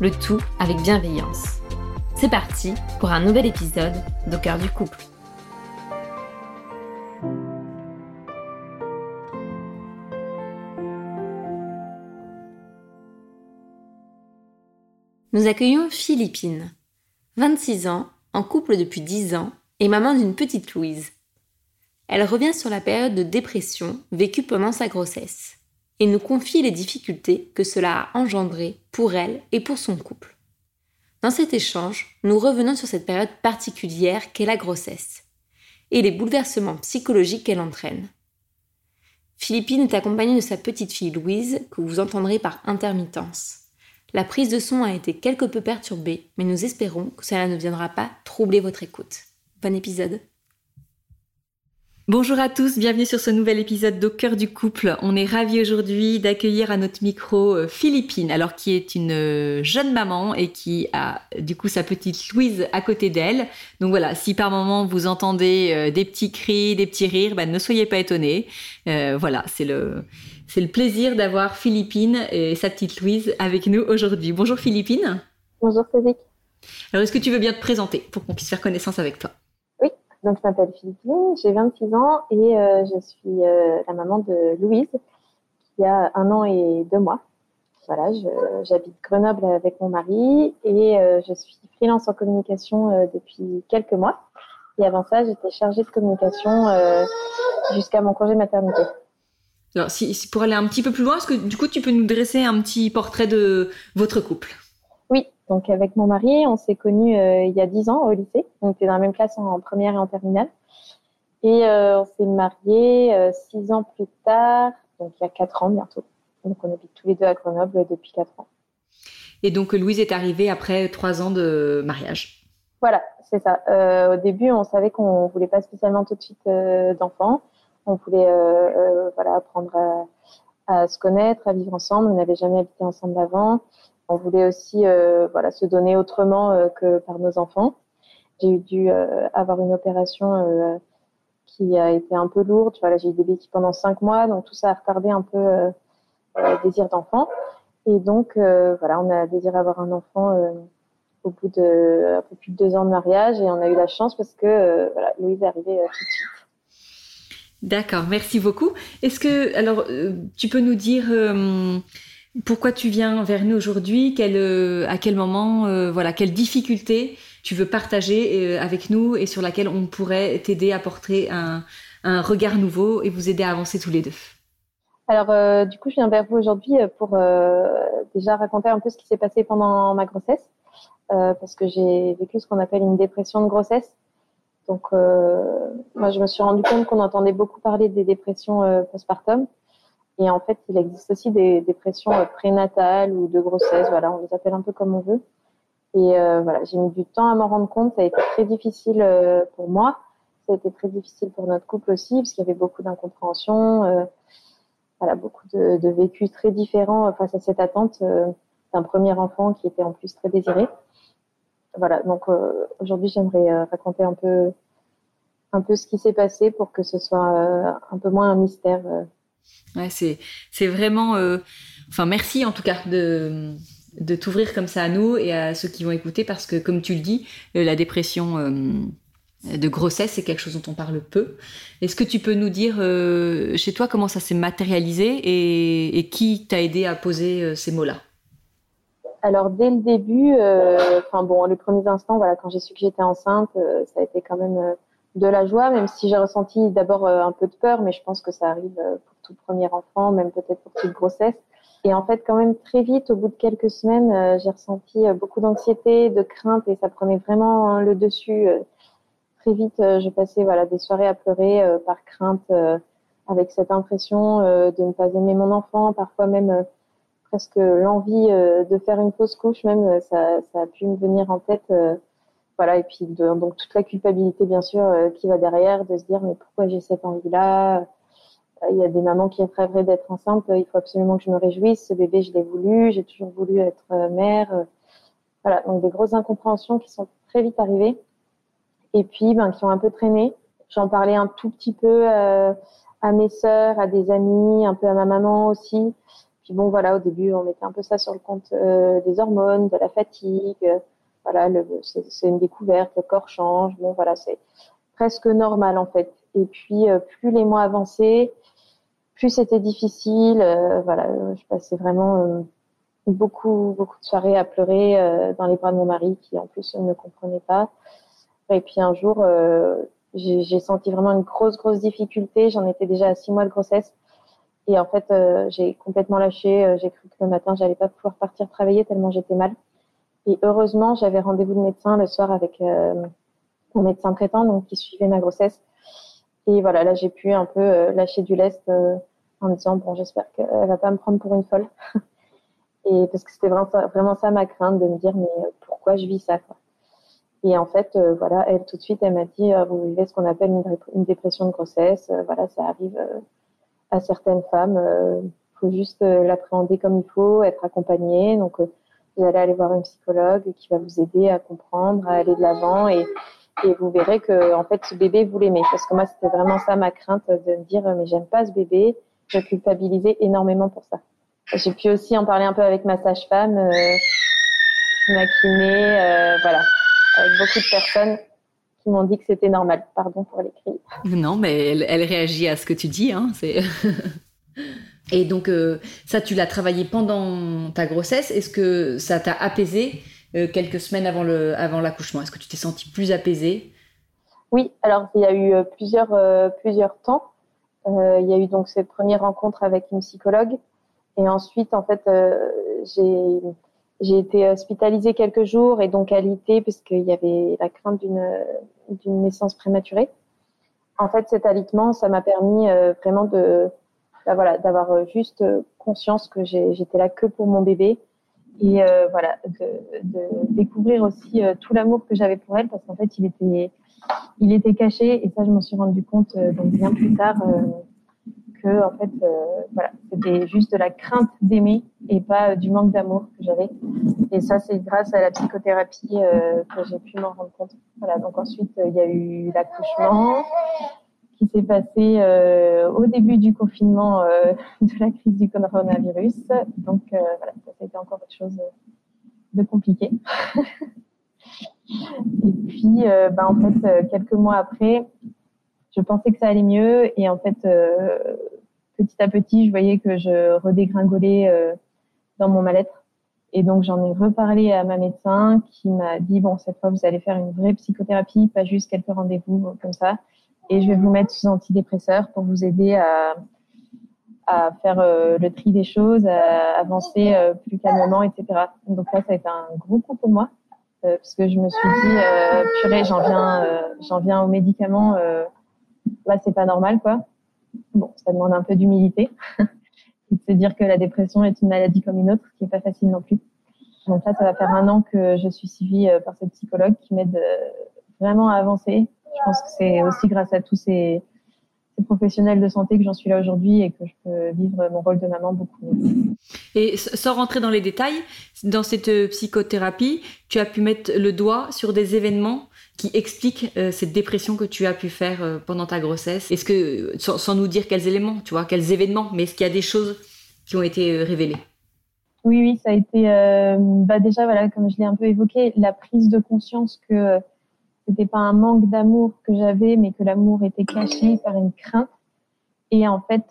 le tout avec bienveillance. C'est parti pour un nouvel épisode d'Au cœur du couple. Nous accueillons Philippine, 26 ans, en couple depuis 10 ans et maman d'une petite Louise. Elle revient sur la période de dépression vécue pendant sa grossesse et nous confie les difficultés que cela a engendrées pour elle et pour son couple. Dans cet échange, nous revenons sur cette période particulière qu'est la grossesse et les bouleversements psychologiques qu'elle entraîne. Philippine est accompagnée de sa petite fille Louise, que vous entendrez par intermittence. La prise de son a été quelque peu perturbée, mais nous espérons que cela ne viendra pas troubler votre écoute. Bon épisode Bonjour à tous, bienvenue sur ce nouvel épisode d'Au cœur du couple. On est ravis aujourd'hui d'accueillir à notre micro euh, Philippine, alors qui est une euh, jeune maman et qui a du coup sa petite Louise à côté d'elle. Donc voilà, si par moment vous entendez euh, des petits cris, des petits rires, ben, ne soyez pas étonnés. voilà, c'est le c'est le plaisir d'avoir Philippine et sa petite Louise avec nous aujourd'hui. Bonjour Philippine. Bonjour Cédric. Alors est-ce que tu veux bien te présenter pour qu'on puisse faire connaissance avec toi? Donc, je m'appelle Philippine, j'ai 26 ans et euh, je suis euh, la maman de Louise, qui a un an et deux mois. Voilà, j'habite Grenoble avec mon mari et euh, je suis freelance en communication depuis quelques mois. Et avant ça, j'étais chargée de communication jusqu'à mon congé maternité. Alors, pour aller un petit peu plus loin, est-ce que du coup, tu peux nous dresser un petit portrait de votre couple? Donc avec mon mari, on s'est connus euh, il y a dix ans au lycée. On était dans la même classe en, première et en terminale. Et euh, on s'est mariés euh, six ans plus tard, donc il y a quatre ans bientôt. Donc on habite tous les deux à Grenoble depuis quatre ans. Et donc Louise est arrivée après trois ans de mariage. Voilà, c'est ça. au début, on savait qu'on voulait pas spécialement tout de suite d'enfants. On voulait voilà apprendre à, à, se connaître, à vivre ensemble. On n'avait jamais habité ensemble avant. On voulait aussi euh, voilà, se donner autrement euh, que par nos enfants. J'ai dû euh, avoir une opération qui a été un peu lourde. Voilà, j'ai eu des béquilles pendant cinq mois, donc tout ça a retardé un peu le désir d'enfant. Et donc, voilà, on a désiré avoir un enfant au bout de un peu plus de deux ans de mariage et on a eu la chance parce que voilà, Louise est arrivée tout de suite. D'accord, merci beaucoup. Est-ce que, alors, tu peux nous dire pourquoi tu viens vers nous aujourd'hui? Euh, À quel moment euh, Voilà, quelle difficulté tu veux partager euh, avec nous et sur laquelle on pourrait t'aider à porter un, regard nouveau et vous aider à avancer tous les deux? Alors, du coup, je viens vers vous aujourd'hui pour déjà raconter un peu ce qui s'est passé pendant ma grossesse, parce que j'ai vécu ce qu'on appelle une dépression de grossesse. Donc, moi, je me suis rendu compte qu'on entendait beaucoup parler des dépressions postpartum. Et en fait, il existe aussi des dépressions euh, prénatales ou de grossesse. Voilà, on les appelle un peu comme on veut. Et euh, voilà, j'ai mis du temps à m'en rendre compte. Ça a été très difficile euh, pour moi. Ça a été très difficile pour notre couple aussi, parce qu'il y avait beaucoup d'incompréhension. Euh, voilà, beaucoup de, de vécus très différents face à cette attente d'un premier enfant qui était en plus très désiré. Voilà, donc aujourd'hui, j'aimerais raconter un peu, un peu ce qui s'est passé pour que ce soit un peu moins un mystère C'est, vraiment. Euh, enfin, merci en tout cas de, de t'ouvrir comme ça à nous et à ceux qui vont écouter parce que, comme tu le dis, euh, la dépression. Euh, de grossesse, c'est quelque chose dont on parle peu. Est-ce que tu peux nous dire chez toi comment ça s'est matérialisé et, qui t'a aidé à poser ces mots-là? Alors dès le début, enfin bon, les premiers instants, voilà, quand j'ai su que j'étais enceinte, ça a été quand même de la joie, même si j'ai ressenti d'abord un peu de peur, mais je pense que ça arrive pour tout premier enfant, même peut-être pour toute grossesse. Et en fait, quand même très vite, au bout de quelques semaines, euh, j'ai ressenti euh, beaucoup d'anxiété, de crainte, et ça prenait vraiment hein, le dessus. Euh. très vite, je passais voilà des soirées à pleurer par crainte, avec cette impression de ne pas aimer mon enfant, parfois même presque l'envie de faire une fausse couche, même ça, ça, a pu me venir en tête. voilà, et puis donc toute la culpabilité bien sûr qui va derrière, de se dire mais pourquoi j'ai cette envie-là? Il y a des mamans qui rêveraient d'être enceintes. Il faut absolument que je me réjouisse. Ce bébé, je l'ai voulu. J'ai toujours voulu être euh, mère. Voilà, donc des grosses incompréhensions qui sont très vite arrivées et puis ben, qui ont un peu traîné. J'en parlais un tout petit peu euh, à mes sœurs, à des amis, un peu à ma maman aussi. Puis bon, voilà, au début, on mettait un peu ça sur le compte euh, des hormones, de la fatigue. voilà, c'est une découverte, le corps change. Bon, voilà, c'est presque normal en fait. Et puis, plus les mois avançaient, plus c'était difficile. Euh, voilà, je passais vraiment euh, beaucoup, beaucoup de soirées à pleurer euh, dans les bras de mon mari, qui en plus ne comprenait pas. Et puis un jour, j'ai senti vraiment une grosse, grosse difficulté. J'en étais déjà à six mois de grossesse. Et en fait, j'ai complètement lâché. J'ai cru que le matin, j'allais pas pouvoir partir travailler tellement j'étais mal. Et heureusement, j'avais rendez-vous de médecin le soir avec mon médecin traitant, donc qui suivait ma grossesse. Et voilà, là, j'ai pu un peu euh, lâcher du lest euh, en me disant, bon, j'espère qu'elle va pas me prendre pour une folle. et parce que c'était vraiment, vraiment ça ma crainte de me dire, mais euh, pourquoi je vis ça quoi. Et en fait, voilà, elle tout de suite, elle m'a dit, vous vivez ce qu'on appelle une, dépression de grossesse. voilà, ça arrive à certaines femmes. Il faut juste l'appréhender comme il faut, être accompagnée. Donc, vous allez aller voir une psychologue qui va vous aider à comprendre, à aller de l'avant et et vous verrez que en fait ce bébé vous l'aimez. Parce que moi c'était vraiment ça ma crainte de me dire mais j'aime pas ce bébé. Je culpabilisais énormément pour ça. J'ai pu aussi en parler un peu avec ma sage-femme euh, ma kiné euh, voilà. Avec beaucoup de personnes qui m'ont dit que c'était normal. Pardon pour les cris. Non mais elle, réagit à ce que tu dis hein et donc euh, ça tu l'as travaillé pendant ta grossesse. Est-ce que ça t'a apaisé euh, quelques semaines avant le avant l'accouchement Est-ce que tu t'es sentie plus apaisée? Oui, alors il y a eu euh, plusieurs euh, plusieurs temps. il y a eu donc cette première rencontre avec une psychologue et ensuite en fait j'ai j'ai été hospitalisée quelques jours et donc alité parce qu'il y avait la crainte d'une d'une naissance prématurée. En fait, cet alitement, ça m'a permis vraiment de bah, voilà d'avoir juste conscience que j'étais là que pour mon bébé et euh, voilà de, de, découvrir aussi euh, tout l'amour que j'avais pour elle parce qu'en fait il était il était caché. Et ça je m'en suis rendu compte euh, donc bien plus tard que en fait voilà c'était juste de la crainte d'aimer et pas du manque d'amour que j'avais. Et ça c'est grâce à la psychothérapie que j'ai pu m'en rendre compte. Voilà donc ensuite il y a eu l'accouchement qui s'est passé euh, au début du confinement euh, de la crise du coronavirus. Donc euh, voilà, ça a été encore autre chose de compliqué. et puis, bah, en fait, quelques mois après, je pensais que ça allait mieux et en fait, petit à petit, je voyais que je redégringolais dans mon mal-être. Et donc, j'en ai reparlé à ma médecin qui m'a dit, bon, cette fois, vous allez faire une vraie psychothérapie, pas juste quelques rendez-vous comme ça et je vais vous mettre sous antidépresseur pour vous aider à, à faire euh, le tri des choses, à avancer euh, plus calmement, etc. Donc là, ça a été un gros coup pour moi euh, parce que je me suis dit purée, j'en viens, j'en viens aux médicaments. là, c'est pas normal, quoi. Bon, ça demande un peu d'humilité, de se dire que la dépression est une maladie comme une autre, ce qui est pas facile non plus. Donc là, ça va faire un an que je suis suivie par cette psychologue qui m'aide vraiment à avancer, je pense que c'est aussi grâce à tous ces, professionnels de santé que j'en suis là aujourd'hui et que je peux vivre mon rôle de maman beaucoup mieux. Et sans rentrer dans les détails, dans cette euh, psychothérapie, tu as pu mettre le doigt sur des événements qui expliquent euh, cette dépression que tu as pu faire euh, pendant ta grossesse. Est-ce que, sans, nous dire quels éléments, tu vois, quels événements, mais est-ce qu'il y a des choses qui ont été révélées? Oui, oui, ça a été, bah déjà, voilà, comme je l'ai un peu évoqué, la prise de conscience que c'était pas un manque d'amour que j'avais, mais que l'amour était caché par une crainte. Et en fait,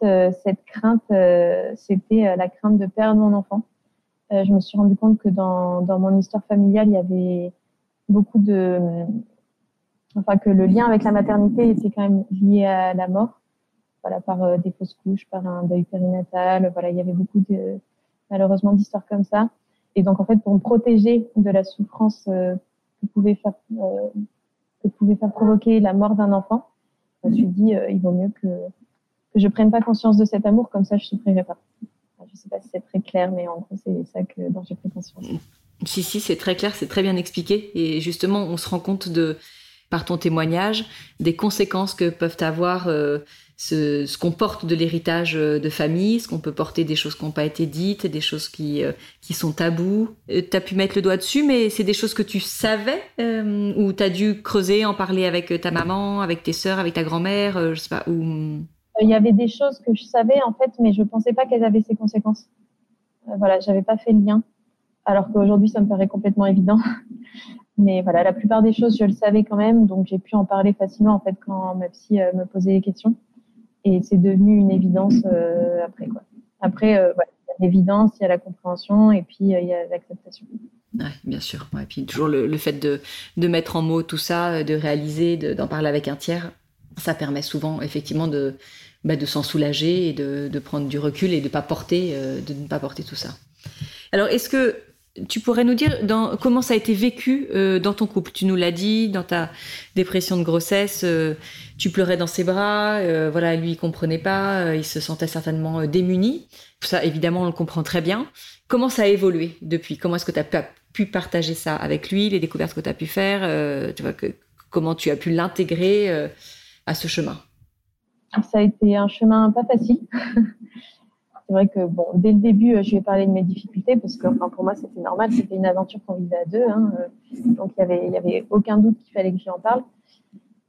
cette crainte, c'était la crainte de perdre mon enfant. je me suis rendu compte que dans, dans mon histoire familiale, il y avait beaucoup de, enfin que le lien avec la maternité était quand même lié à la mort, voilà par euh, des fausses couches, par un deuil périnatal, voilà il y avait beaucoup de malheureusement d'histoires comme ça. Et donc en fait pour me protéger de la souffrance euh, que pouvait faire euh, pouvait faire provoquer la mort d'un enfant, je me suis dit il vaut mieux que que je prenne pas conscience de cet amour comme ça je souffrirai pas. je sais pas si c'est très clair, mais en gros c'est ça que dont j'ai pris conscience. Si, si, c'est très clair, c'est très bien expliqué. Et justement, on se rend compte de, par ton témoignage, des conséquences que peuvent avoir euh, ce, qu'on porte de l'héritage euh, de famille, ce qu'on peut porter des choses qui n'ont pas été dites, des choses qui, euh, qui sont tabous. tu as pu mettre le doigt dessus, mais c'est des choses que tu savais ou tu as dû creuser, en parler avec ta maman, avec tes sœurs, avec ta grand-mère, je sais pas. Il y avait des choses que je savais, en fait, mais je pensais pas qu'elles avaient ces conséquences. voilà, j'avais pas fait le lien alors qu'aujourd'hui, ça me paraît complètement évident. Mais voilà, la plupart des choses, je le savais quand même, donc j'ai pu en parler facilement en fait quand ma psy euh, me posait des questions. Et c'est devenu une évidence euh, après quoi. Après, euh, il y a l'évidence, il y a la compréhension et puis il y a l'acceptation. Ouais, bien sûr. et puis toujours le, fait de, de, mettre en mots tout ça, de réaliser, d'en parler avec un tiers, ça permet souvent effectivement de, bah, de s'en soulager et de, de, prendre du recul et de pas porter, de ne pas porter tout ça. Alors, est-ce que tu pourrais nous dire comment ça a été vécu euh, dans ton couple? Tu nous l'as dit, dans ta dépression de grossesse, euh, tu pleurais dans ses bras, euh, voilà, lui il comprenait pas, il se sentait certainement démuni. Ça, évidemment, on le comprend très bien. Comment ça a évolué depuis? Comment est-ce que tu as pu, partager ça avec lui, les découvertes que tu as pu faire Comment tu as pu l'intégrer à ce chemin? Ça a été un chemin pas facile. C'est vrai que bon, dès le début, euh, je lui ai parlé de mes difficultés parce que, enfin, pour moi, c'était normal. C'était une aventure qu'on vivait à deux, hein, euh, donc il y avait, y avait aucun doute qu'il fallait que j'en parle.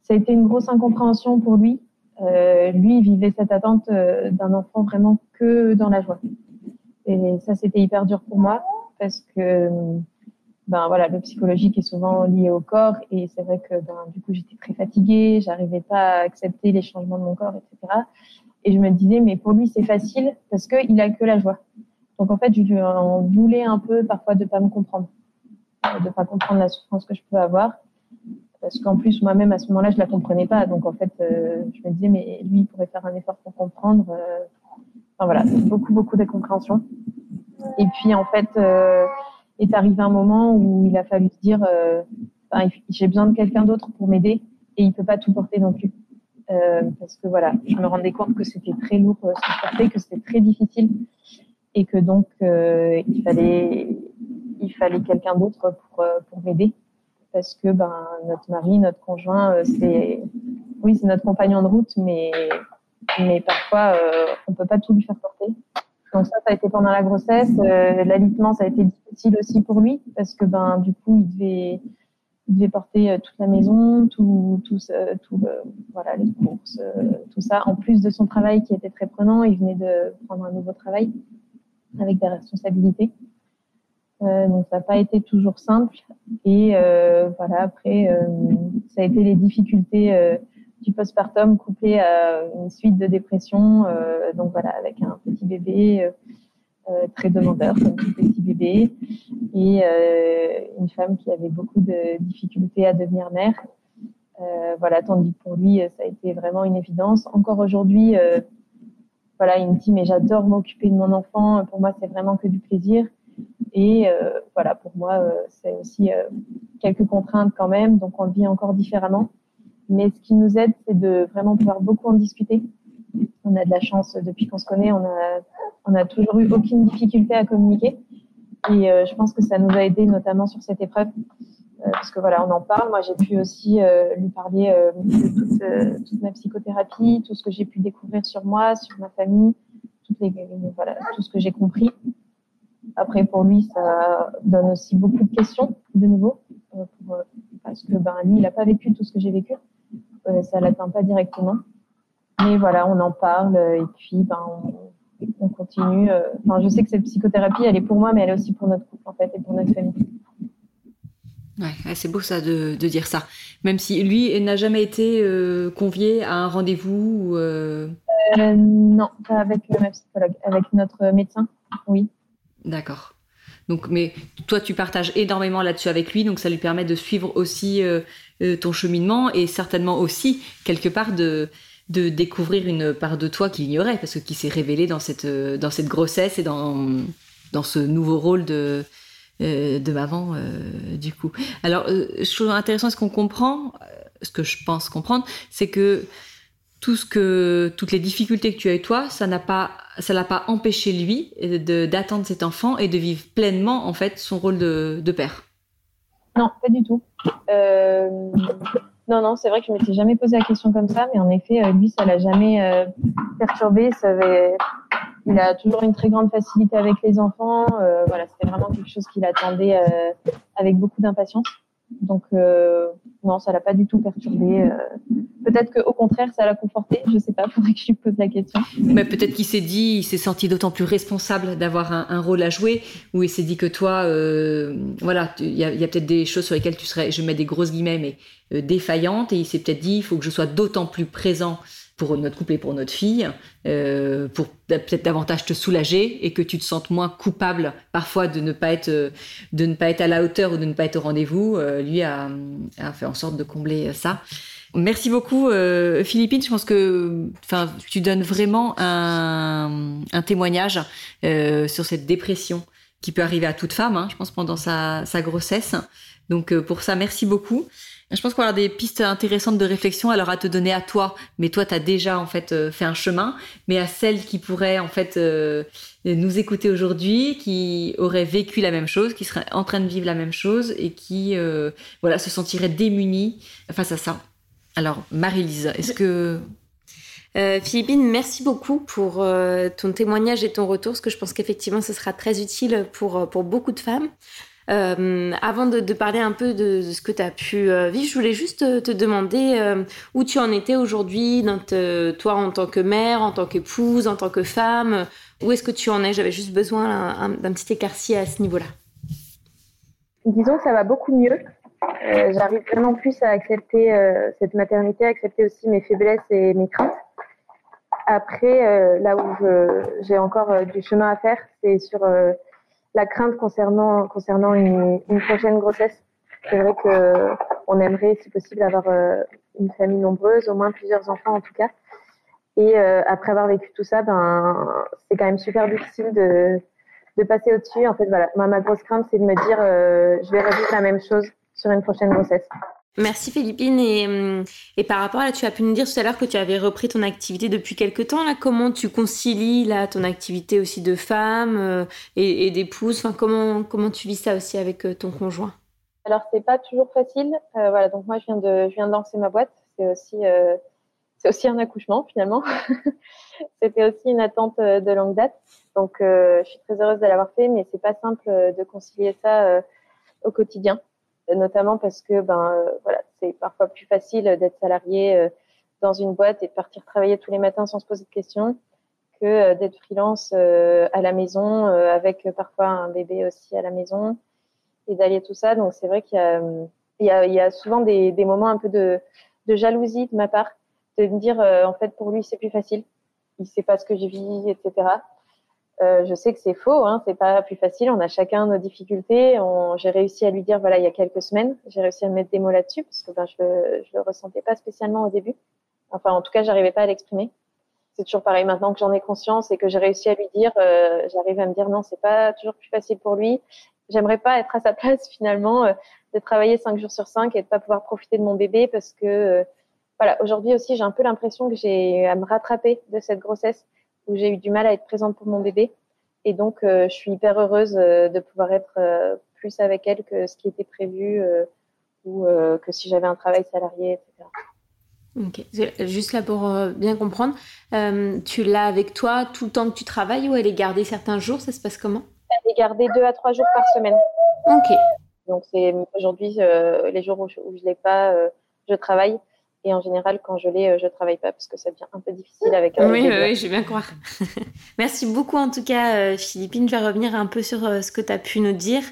Ça a été une grosse incompréhension pour lui. Euh, lui, il vivait cette attente d'un enfant vraiment que dans la joie. Et ça, c'était hyper dur pour moi parce que, ben voilà, le psychologique est souvent lié au corps et c'est vrai que, ben, du coup, j'étais très fatiguée, j'arrivais pas à accepter les changements de mon corps, etc. Et je me disais, mais pour lui, c'est facile parce qu'il a que la joie. Donc, en fait, je lui en voulais un peu parfois de pas me comprendre, euh, de pas comprendre la souffrance que je peux avoir. Parce qu'en plus, moi-même, à ce moment-là, je la comprenais pas. Donc, en fait, euh, je me disais, mais lui, il pourrait faire un effort pour comprendre. Euh. Enfin, voilà, beaucoup, beaucoup d'incompréhension. Et puis, en fait, est arrivé un moment où il a fallu se dire, j'ai besoin de quelqu'un d'autre pour m'aider et il peut pas tout porter non plus. Euh, parce que voilà, je me rendais compte que c'était très lourd euh, ce que c'était très difficile et que donc euh, il fallait il fallait quelqu'un d'autre pour pour m'aider parce que ben notre mari, notre conjoint, c'est oui c'est notre compagnon de route, mais mais parfois on peut pas tout lui faire porter. Donc ça, ça a été pendant la grossesse. L'alitement, ça a été difficile aussi pour lui parce que ben du coup il devait il devait porter euh, toute la maison, tout, tout, tout voilà, les courses, euh, tout ça. En plus de son travail qui était très prenant, il venait de prendre un nouveau travail avec des responsabilités. Euh, donc ça n'a pas été toujours simple. Et euh, voilà, après, euh, ça a été les difficultés du postpartum couplées à une suite de dépression. donc voilà, avec un petit bébé très demandeur, comme tout petit bébé, et euh, une femme qui avait beaucoup de difficultés à devenir mère. Euh, voilà, tandis que pour lui, ça a été vraiment une évidence. Encore aujourd'hui, voilà, il me dit mais j'adore m'occuper de mon enfant. Pour moi, c'est vraiment que du plaisir. Et voilà, pour moi, c'est aussi quelques contraintes quand même, donc on le vit encore différemment. Mais ce qui nous aide, c'est de vraiment pouvoir beaucoup en discuter. On a de la chance depuis qu'on se connaît, on a toujours eu aucune difficulté à communiquer. Et euh, je pense que ça nous a aidé notamment sur cette épreuve. Euh, parce que voilà, on en parle. Moi, j'ai pu aussi euh, lui parler de toute, ma psychothérapie, tout ce que j'ai pu découvrir sur moi, sur ma famille, les, tout ce que j'ai compris. Après, pour lui, ça donne aussi beaucoup de questions, de nouveau, parce que ben, lui, il n'a pas vécu tout ce que j'ai vécu. ça l'atteint pas directement. Mais voilà, on en parle et puis ben, on, on continue. Euh, enfin, je sais que cette psychothérapie, elle est pour moi, mais elle est aussi pour notre couple, en fait, et pour notre famille. Ouais, c'est beau ça de, dire ça. Même si lui n'a jamais été convié à un rendez-vous Non, pas avec ma psychologue, avec notre médecin, oui. D'accord. Donc, mais toi, tu partages énormément là-dessus avec lui, donc ça lui permet de suivre aussi ton cheminement et certainement aussi quelque part de de découvrir une part de toi qu'il ignorait, parce que qui s'est révélé dans cette, euh, dans cette grossesse et dans, dans ce nouveau rôle de, euh, de maman, euh, du coup. Alors, ce qui est intéressant, ce qu'on comprend, ce que je pense comprendre, c'est que tout ce que toutes les difficultés que tu as eu toi, ça n'a pas ça l'a pas empêché lui d'attendre cet enfant et de vivre pleinement en fait son rôle de, de père. Non, pas du tout. Euh, non, non, c'est vrai que je m'étais jamais posé la question comme ça, mais en effet, euh, lui, ça l'a jamais euh, perturbé. Ça avait... Il a toujours une très grande facilité avec les enfants. Euh, voilà, c'était vraiment quelque chose qu'il attendait avec beaucoup d'impatience. Donc non, ça l'a pas du tout perturbé. peut-être qu'au contraire, ça l'a conforté. Je sais pas, faudrait que je lui pose la question. Mais peut-être qu'il s'est dit, il s'est senti d'autant plus responsable d'avoir un, rôle à jouer, ou il s'est dit que toi, voilà, il y a, a peut-être des choses sur lesquelles tu serais, je mets des grosses guillemets, mais euh, défaillante et il s'est peut-être dit il faut que je sois d'autant plus présent pour notre couple et pour notre fille, euh, pour peut-être davantage te soulager et que tu te sentes moins coupable parfois de ne pas être de ne pas être à la hauteur ou de ne pas être au rendez-vous. Euh, lui a, a, fait en sorte de combler ça. Merci beaucoup, euh, Philippine. Je pense que, tu donnes vraiment un, un témoignage euh, sur cette dépression qui peut arriver à toute femme, hein, je pense, pendant sa, sa grossesse. Donc, pour ça, merci beaucoup. Je pense qu'on avoir des pistes intéressantes de réflexion alors à te donner à toi, mais toi tu as déjà en fait euh, fait un chemin, mais à celles qui pourraient en fait euh, nous écouter aujourd'hui, qui auraient vécu la même chose, qui seraient en train de vivre la même chose et qui euh, voilà se sentiraient démunies face à ça. Alors Marie-Lise, est-ce que Philippine, merci beaucoup pour ton témoignage et ton retour, parce que je pense qu'effectivement, ce sera très utile pour, pour beaucoup de femmes. Euh, avant de, parler un peu de, ce que tu as pu euh, vivre, je voulais juste te, demander euh, où tu en étais aujourd'hui, toi en tant que mère, en tant qu'épouse, en tant que femme. Où est-ce que tu en es? J'avais juste besoin d'un petit écartier à ce niveau-là. Disons que ça va beaucoup mieux. J'arrive vraiment plus à accepter cette maternité, à accepter aussi mes faiblesses et mes craintes. Après, là où j'ai encore du chemin à faire, c'est sur la crainte concernant, concernant une, prochaine grossesse. C'est vrai que on aimerait, si possible, avoir euh, une famille nombreuse, au moins plusieurs enfants en tout cas. Et euh, après avoir vécu tout ça, ben, c'est quand même super difficile de, de passer au-dessus. En fait, voilà, ma, grosse crainte, c'est de me dire, euh, je vais revivre la même chose sur une prochaine grossesse. Merci Philippine. Et, hum, et, par rapport à là, tu as pu nous dire tout à l'heure que tu avais repris ton activité depuis quelques temps. Là, comment tu concilies là ton activité aussi de femme euh, et, d'épouse? Enfin, comment, comment tu vis ça aussi avec euh, ton conjoint? Alors c'est pas toujours facile. Euh, voilà, donc moi je viens de je viens de lancer ma boîte. C'est aussi aussi un accouchement finalement. C'était aussi une attente de longue date. Donc je suis très heureuse de l'avoir fait, mais c'est pas simple de concilier ça au quotidien notamment parce que ben euh, voilà, c'est parfois plus facile d'être salarié euh, dans une boîte et de partir travailler tous les matins sans se poser de questions que euh, d'être freelance à la maison avec parfois un bébé aussi à la maison et d'allier tout ça. Donc c'est vrai qu'il y y y a souvent des, des, moments un peu de, de, jalousie de ma part, de me dire en fait pour lui c'est plus facile, il sait pas ce que je vis, etc. Euh, je sais que c'est faux, hein, c'est pas plus facile. On a chacun nos difficultés. J'ai réussi à lui dire voilà il y a quelques semaines, j'ai réussi à mettre des mots là-dessus parce que ben, je, je le ressentais pas spécialement au début. Enfin en tout cas j'arrivais pas à l'exprimer. C'est toujours pareil maintenant que j'en ai conscience et que j'ai réussi à lui dire, euh, j'arrive à me dire non c'est pas toujours plus facile pour lui. J'aimerais pas être à sa place finalement euh, de travailler cinq jours sur cinq et de pas pouvoir profiter de mon bébé parce que euh, voilà aujourd'hui aussi j'ai un peu l'impression que j'ai à me rattraper de cette grossesse où j'ai eu du mal à être présente pour mon bébé. Et donc, euh, je suis hyper heureuse euh, de pouvoir être euh, plus avec elle que ce qui était prévu ou que si j'avais un travail salarié, etc. Ok, juste là pour bien comprendre, tu l'as avec toi tout le temps que tu travailles ou elle est gardée certains jours? Ça se passe comment? Elle est gardée deux à trois jours par semaine. Ok. Donc c'est aujourd'hui les jours où je, ne l'ai pas, je travaille. Et en général, quand je l'ai, euh, je travaille pas parce que ça devient un peu difficile avec un Oui, oui, je vais bien croire. Merci beaucoup en tout cas, euh, Philippine. Je vais revenir un peu sur euh, ce que tu as pu nous dire.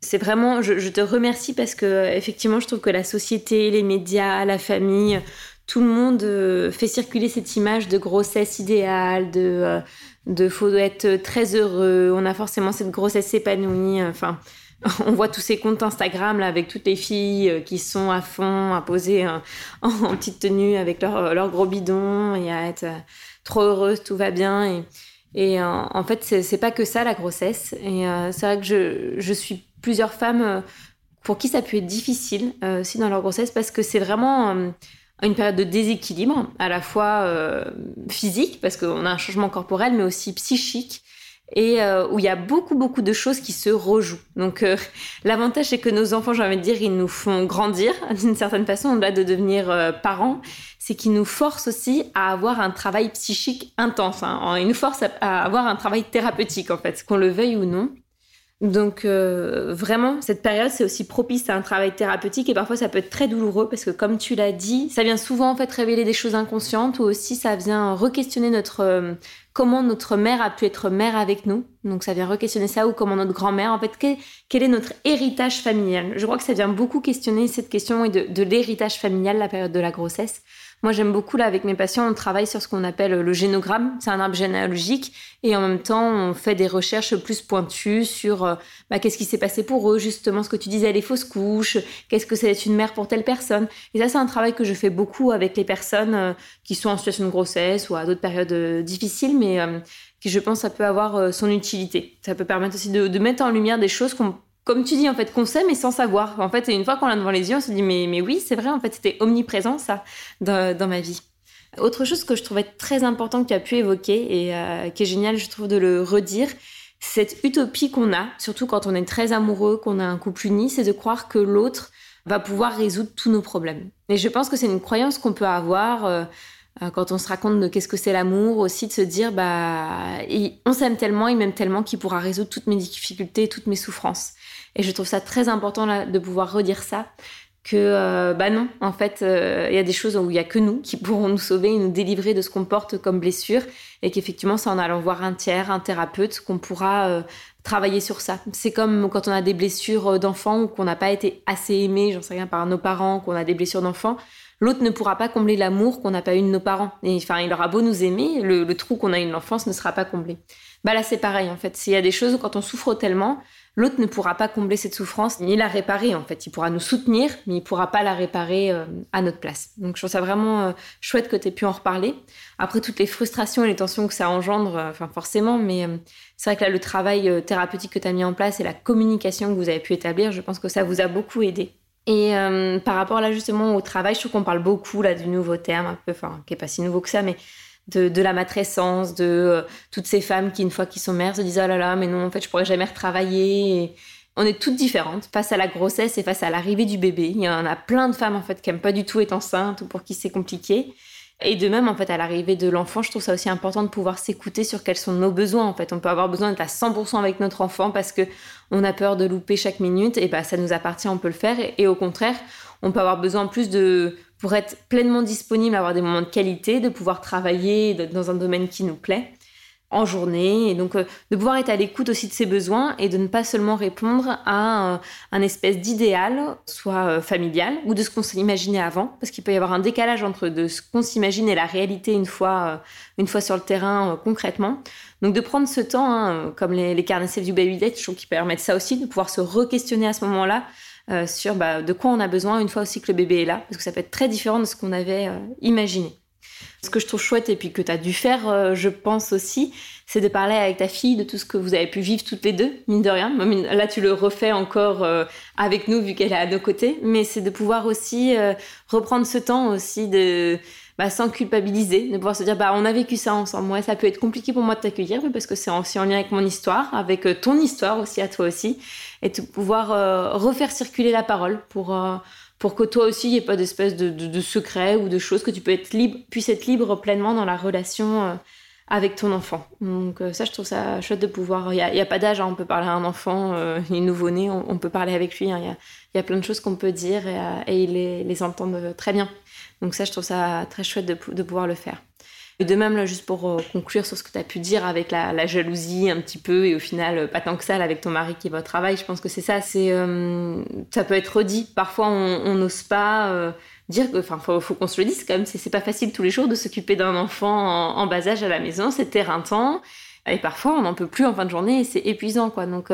C'est vraiment, je, te remercie parce que effectivement, je trouve que la société, les médias, la famille, tout le monde fait circuler cette image de grossesse idéale, de de faut être très heureux. On a forcément cette grossesse épanouie. Enfin, on voit tous ces comptes Instagram là avec toutes les filles euh, qui sont à fond, à poser en, petite tenue avec leur, leur gros bidon et à être trop heureuses, tout va bien. Et, en fait, c'est pas que ça la grossesse. Et c'est vrai que je, suis plusieurs femmes euh, pour qui ça peut être difficile euh, aussi dans leur grossesse parce que c'est vraiment euh, une période de déséquilibre, à la fois physique, parce qu'on a un changement corporel, mais aussi psychique, et où il y a beaucoup, beaucoup de choses qui se rejouent. Donc l'avantage, c'est que nos enfants, j'ai envie de dire, ils nous font grandir d'une certaine façon, au-delà de devenir parents, c'est qu'ils nous forcent aussi à avoir un travail psychique intense. Hein. Ils nous forcent à avoir un travail thérapeutique, en fait, qu'on le veuille ou non. Donc euh, vraiment, cette période, c'est aussi propice à un travail thérapeutique et parfois ça peut être très douloureux parce que comme tu l'as dit, ça vient souvent en fait révéler des choses inconscientes ou aussi ça vient re-questionner notre euh, comment notre mère a pu être mère avec nous. Donc ça vient re-questionner ça ou comment notre grand-mère, en fait, quel, est notre héritage familial. Je crois que ça vient beaucoup questionner cette question de, de l'héritage familial, la période de la grossesse. Moi, j'aime beaucoup, là, avec mes patients, on travaille sur ce qu'on appelle le génogramme. C'est un arbre généalogique. Et en même temps, on fait des recherches plus pointues sur euh, bah, qu'est-ce qui s'est passé pour eux, justement, ce que tu disais, les fausses couches, qu'est-ce que c'est une mère pour telle personne? Et ça, c'est un travail que je fais beaucoup avec les personnes euh, qui sont en situation de grossesse ou à d'autres périodes euh, difficiles, mais qui, je pense, ça peut avoir son utilité. Ça peut permettre aussi de mettre en lumière des choses qu'on comme tu dis, en fait, qu'on sait, mais sans savoir. En fait, une fois qu'on l'a devant les yeux, on se dit, mais, mais oui, c'est vrai, en fait, c'était omniprésent, ça, dans, ma vie. Autre chose que je trouvais très important que tu as pu évoquer et euh, qui est génial, je trouve, de le redire, cette utopie qu'on a, surtout quand on est très amoureux, qu'on a un couple uni, c'est de croire que l'autre va pouvoir résoudre tous nos problèmes. Et je pense que c'est une croyance qu'on peut avoir euh, euh, quand on se raconte de qu'est-ce que c'est l'amour, aussi de se dire, bah, on s'aime tellement, il m'aime tellement qu'il pourra résoudre toutes mes difficultés, toutes mes souffrances. Et je trouve ça très important de pouvoir redire ça. Que euh, bah non, en fait, euh, il y a des choses où il y a que nous qui pourrons nous sauver et nous délivrer de ce qu'on porte comme blessure, et qu'effectivement, c'est en allant voir un tiers, un thérapeute, qu'on pourra euh, travailler sur ça. C'est comme quand on a des blessures d'enfants ou qu'on n'a pas été assez aimé, j'en sais rien, par nos parents, qu'on a des blessures d'enfants. L'autre ne pourra pas combler l'amour qu'on n'a pas eu de nos parents. Et enfin, il aura beau nous aimer, le, le trou qu'on a eu de l'enfance ne sera pas comblé. Bah là, c'est pareil en fait. S'il y a des choses où quand on souffre tellement, l'autre ne pourra pas combler cette souffrance ni la réparer en fait. Il pourra nous soutenir, mais il pourra pas la réparer euh, à notre place. Donc je trouve ça vraiment euh, chouette que tu aies pu en reparler. Après toutes les frustrations et les tensions que ça engendre, euh, enfin forcément, mais c'est vrai que là le travail thérapeutique que tu as mis en place et la communication que vous avez pu établir, je pense que ça vous a beaucoup aidé. Et par rapport là justement au travail, je trouve qu'on parle beaucoup là du nouveau terme, un peu, enfin qui est pas si nouveau que ça, mais de, la matrescence, de euh, toutes ces femmes qui, une fois qu'ils sont mères, se disent oh là là, mais non, en fait, je pourrais jamais retravailler. on est toutes différentes face à la grossesse et face à l'arrivée du bébé. Il y en a plein de femmes en fait qui aiment pas du tout être enceinte ou pour qui c'est compliqué. Et de même, en fait, à l'arrivée de l'enfant, je trouve ça aussi important de pouvoir s'écouter sur quels sont nos besoins. En fait, on peut avoir besoin d'être à 100% avec notre enfant parce que on a peur de louper chaque minute. Et bah, ça nous appartient, on peut le faire. et au contraire, on peut avoir besoin plus de pour être pleinement disponible, avoir des moments de qualité, de pouvoir travailler dans un domaine qui nous plaît en journée et donc euh, de pouvoir être à l'écoute aussi de ses besoins et de ne pas seulement répondre à un, espèce d'idéal, soit euh, familial ou de ce qu'on s'imaginait avant, parce qu'il peut y avoir un décalage entre de ce qu'on s'imagine et la réalité une fois, euh, une fois sur le terrain concrètement. Donc de prendre ce temps, hein, comme les, les carnets du Baby Date, je trouve qu'ils permettent ça aussi, de pouvoir se re-questionner à ce moment-là euh, sur bah, de quoi on a besoin une fois aussi que le bébé est là, parce que ça peut être très différent de ce qu'on avait euh, imaginé. Ce que je trouve chouette et puis que tu as dû faire, euh, je pense aussi, c'est de parler avec ta fille de tout ce que vous avez pu vivre toutes les deux, mine de rien. Là, tu le refais encore avec nous vu qu'elle est à nos côtés, mais c'est de pouvoir aussi reprendre ce temps aussi de bah, sans culpabiliser, de pouvoir se dire bah on a vécu ça ensemble. Moi, ça peut être compliqué pour moi de t'accueillir parce que c'est aussi en lien avec mon histoire, avec euh, ton histoire aussi à toi aussi, et de pouvoir euh, refaire circuler la parole pour euh, pour que toi aussi il n'y ait pas d'espèce de, secret ou de choses que tu être libre, puisses être libre pleinement dans la relation avec ton enfant. Donc ça, je trouve ça chouette de pouvoir. Il n'y a, a, pas d'âge, hein, on peut parler à un enfant, il est nouveau-né, on, peut parler avec lui. Hein. Il y, a, plein de choses qu'on peut dire et, et il les, les entendre très bien. Donc ça, je trouve ça très chouette de, pouvoir le faire. De même, là, juste pour euh, conclure sur ce que tu as pu dire avec la, jalousie un petit peu, et au final, euh, pas tant que ça, avec ton mari qui est votre travail, je pense que c'est ça, c'est, euh, ça peut être redit. Parfois, on n'ose pas dire que, enfin, faut, faut qu'on se le dise quand même, c'est, pas facile tous les jours de s'occuper d'un enfant en, bas âge à la maison, c'est éreintant. Et parfois, on n'en peut plus en fin de journée et c'est épuisant, quoi. Donc,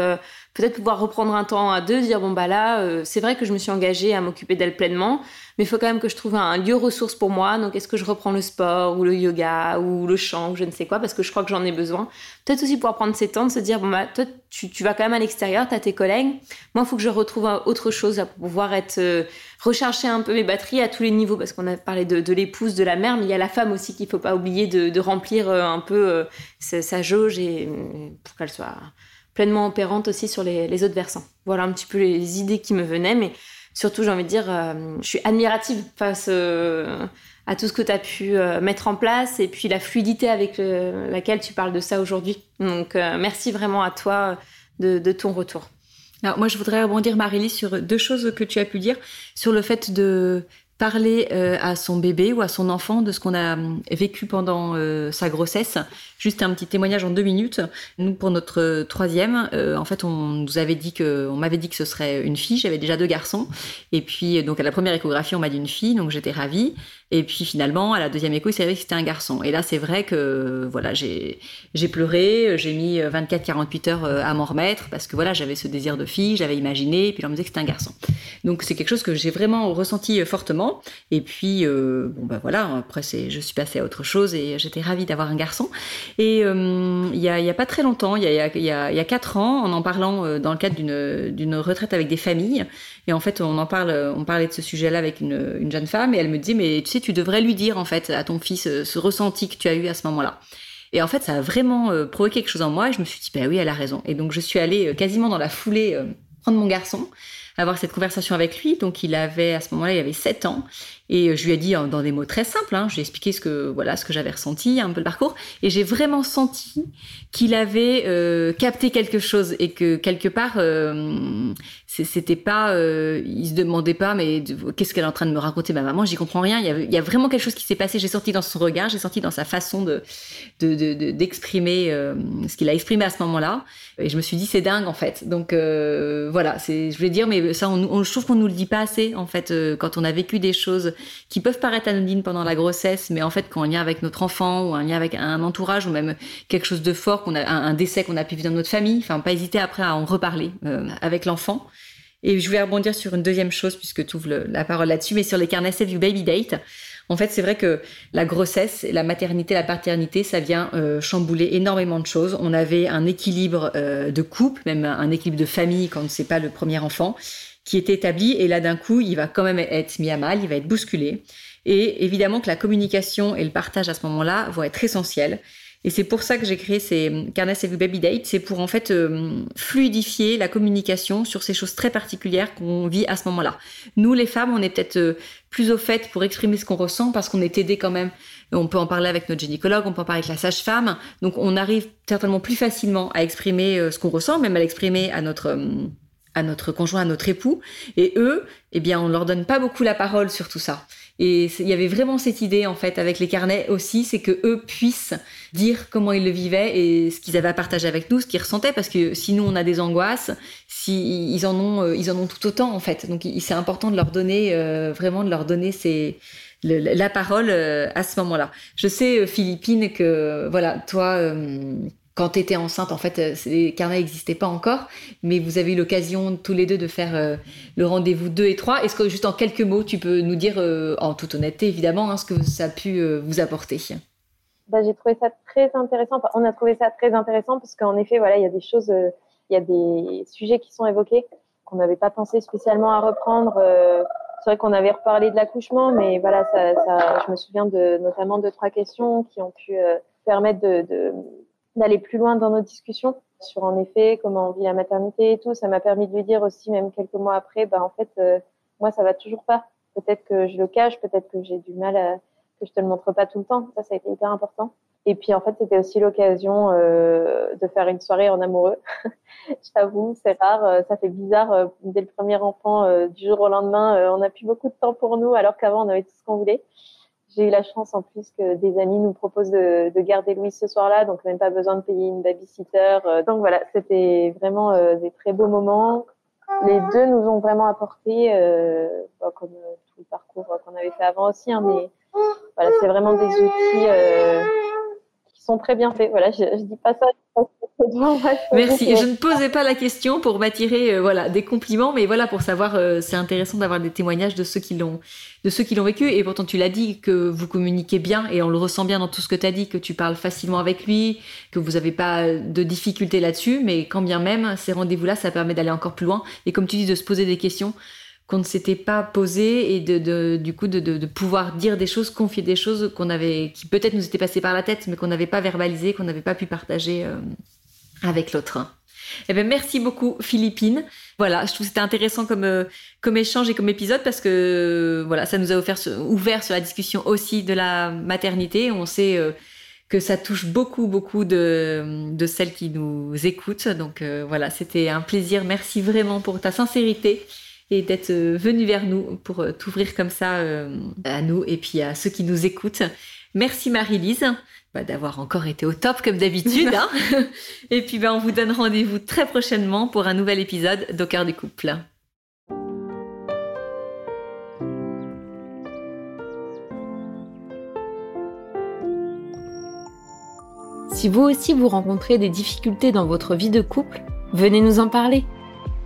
peut-être pouvoir reprendre un temps à deux, dire bon bah là, euh, c'est vrai que je me suis engagée à m'occuper d'elle pleinement, mais il faut quand même que je trouve un lieu ressource pour moi. Donc, est-ce que je reprends le sport ou le yoga ou le chant ou je ne sais quoi parce que je crois que j'en ai besoin. Peut-être aussi pouvoir prendre ces temps de se dire bon bah toi, tu, tu vas quand même à l'extérieur, tu as tes collègues. Moi, il faut que je retrouve autre chose pour pouvoir être euh, recharger un peu mes batteries à tous les niveaux parce qu'on a parlé de, l'épouse, de la mère, mais il y a la femme aussi qu'il faut pas oublier de, remplir un peu sa jauge et pour qu'elle soit pleinement opérante aussi sur les, autres versants. Voilà un petit peu les idées qui me venaient, mais surtout, j'ai envie de dire, euh, je suis admirative face euh, à tout ce que tu as pu euh, mettre en place et puis la fluidité avec laquelle tu parles de ça aujourd'hui. Donc, merci vraiment à toi de, ton retour. Alors, moi, je voudrais rebondir, Marélie, sur deux choses que tu as pu dire, sur le fait de parler euh, à son bébé ou à son enfant de ce qu'on a euh, vécu pendant euh, sa grossesse. Juste un petit témoignage en deux minutes. Nous, pour notre troisième, en fait, on nous avait dit que, on m'avait dit que ce serait une fille. J'avais déjà deux garçons. Et puis, donc à la première échographie, on m'a dit une fille, donc j'étais ravie. Et puis finalement, à la deuxième écho, il s'est que c'était un garçon. Et là, c'est vrai que voilà, j'ai pleuré, j'ai mis 24-48 heures à m'en remettre parce que voilà, j'avais ce désir de fille, j'avais imaginé, et puis on me disait que c'était un garçon. Donc c'est quelque chose que j'ai vraiment ressenti fortement. Et puis, euh, bon ben voilà, après je suis passée à autre chose et j'étais ravie d'avoir un garçon. Et euh, il a, y, a, pas très longtemps, il y a, y, a, y a quatre ans, en en parlant euh, dans le cadre d'une retraite avec des familles, et en fait on en parle, on parlait de ce sujet-là avec une, une jeune femme et elle me dit mais tu tu devrais lui dire en fait à ton fils ce ressenti que tu as eu à ce moment-là. Et en fait, ça a vraiment provoqué quelque chose en moi et je me suis dit, bah oui, elle a raison. Et donc, je suis allée quasiment dans la foulée prendre mon garçon avoir cette conversation avec lui. Donc il avait à ce moment-là, il avait 7 ans. Et euh, je lui ai dit dans des mots très simples, hein, je lui ai expliqué ce que voilà ce que j'avais ressenti, un peu le parcours, et j'ai vraiment senti qu'il avait euh, capté quelque chose et que quelque part euh, c'était pas, euh, il se demandait pas mais qu'est-ce qu'elle est en train de me raconter ma maman, j'y comprends rien. Il y, a, vraiment quelque chose qui s'est passé. J'ai senti dans son regard, j'ai senti dans sa façon de d'exprimer de, de, ce qu'il a exprimé à ce moment-là, et je me suis dit c'est dingue en fait. Donc voilà, je voulais dire mais ça on, je trouve qu'on nous le dit pas assez en fait quand on a vécu des choses qui peuvent paraître anodines pendant la grossesse, mais en fait, quand on lien avec notre enfant ou un lien avec un entourage ou même quelque chose de fort, qu'on a un, décès qu'on a pu vivre dans notre famille, enfin, pas hésiter après à en reparler euh, avec l'enfant. Et je voulais rebondir sur une deuxième chose puisque tu ouvres la parole là-dessus, mais sur les carnets du baby date. En fait, c'est vrai que la grossesse, la maternité, la paternité, ça vient euh, chambouler énormément de choses. On avait un équilibre euh, de couple, même un équilibre de famille quand c'est pas le premier enfant qui est établi et là d'un coup il va quand même être mis à mal, il va être bousculé. Et évidemment que la communication et le partage à ce moment-là vont être essentiels. Et c'est pour ça que j'ai créé ces Carnets et Baby Date, c'est pour en fait euh, fluidifier la communication sur ces choses très particulières qu'on vit à ce moment-là. Nous les femmes, on est peut-être euh, plus au fait pour exprimer ce qu'on ressent parce qu'on est aidé quand même. On peut en parler avec notre gynécologue, on peut en parler avec la sage-femme, donc on arrive certainement plus facilement à exprimer euh, ce qu'on ressent, même à l'exprimer à notre à notre conjoint, à notre époux. Et eux, eh bien, on leur donne pas beaucoup la parole sur tout ça. Et il y avait vraiment cette idée, en fait, avec les carnets aussi, c'est que eux puissent dire comment ils le vivaient et ce qu'ils avaient à partager avec nous, ce qu'ils ressentaient, parce que si nous on a des angoisses, si ils en ont, euh, ils en ont tout autant, en fait. Donc, c'est important de leur donner, euh, vraiment de leur donner ces, la parole euh, à ce moment-là. Je sais, Philippine, que voilà, toi quand tu étais enceinte, en fait, euh, les carnets n'existaient pas encore, mais vous avez eu l'occasion tous les deux de faire euh, le rendez-vous 2 et 3. Est-ce que juste en quelques mots, tu peux nous dire, euh, en toute honnêteté évidemment, hein, ce que ça a pu vous apporter? Bah, J'ai trouvé ça très intéressant. on a trouvé ça très intéressant parce qu'en effet, voilà, il y a des choses, il y a des sujets qui sont évoqués qu'on n'avait pas pensé spécialement à reprendre. c'est vrai qu'on avait reparlé de l'accouchement, mais voilà, ça, ça, je me souviens de notamment de trois questions qui ont pu permettre de, de d'aller plus loin dans nos discussions sur en effet comment on vit la maternité et tout. Ça m'a permis de lui dire aussi, même quelques mois après, bah en fait, euh, moi ça va toujours pas. Peut-être que je le cache, peut-être que j'ai du mal à que je te le montre pas tout le temps. Ça, ça a été hyper important. Et puis en fait, c'était aussi l'occasion euh, de faire une soirée en amoureux. je t'avoue, c'est rare, euh, ça fait bizarre euh, dès le premier enfant du jour au lendemain. on n'a plus beaucoup de temps pour nous, alors qu'avant on avait tout ce qu'on voulait J'ai eu la chance en plus que des amis nous proposent de, de garder Louise ce soir-là, donc même pas besoin de payer une babysitter. Donc voilà, c'était vraiment des très beaux moments. Les deux nous ont vraiment apporté, bah, comme tout le parcours qu'on avait fait avant aussi, hein, mais voilà, c'est vraiment des outils qui sont très bien faits. Voilà, je, je dis pas ça Merci. Je ne posais pas la question pour m'attirer euh, voilà des compliments, mais voilà pour savoir. Euh, c'est intéressant d'avoir des témoignages de ceux qui l'ont de ceux qui l'ont vécu. Et pourtant, tu l'as dit que vous communiquez bien et on le ressent bien dans tout ce que tu as dit, que tu parles facilement avec lui, que vous n'avez pas de difficultés là-dessus. Mais quand bien même, ces rendez-vous-là, ça permet d'aller encore plus loin. Et comme tu dis, de se poser des questions qu'on ne s'était pas posé et de, de du coup de, de, pouvoir dire des choses, confier des choses qu'on avait, qui peut-être nous étaient passées par la tête, mais qu'on n'avait pas verbalisé, qu'on n'avait pas pu partager euh, avec l'autre. Eh ben merci beaucoup Philippine. Voilà, je trouve c'était intéressant comme euh, comme échange et comme épisode parce que voilà, ça nous a offert ouvert sur la discussion aussi de la maternité. On sait euh, que ça touche beaucoup beaucoup de de celles qui nous écoutent. Donc voilà, c'était un plaisir. Merci vraiment pour ta sincérité et d'être euh, venu vers nous pour euh, t'ouvrir comme ça euh, à nous et puis à ceux qui nous écoutent. Merci Marie-Lise bah, d'avoir encore été au top comme d'habitude. Hein. et puis bah, on vous donne rendez-vous très prochainement pour un nouvel épisode d'Au cœur du couple. Si vous aussi vous rencontrez des difficultés dans votre vie de couple, venez nous en parler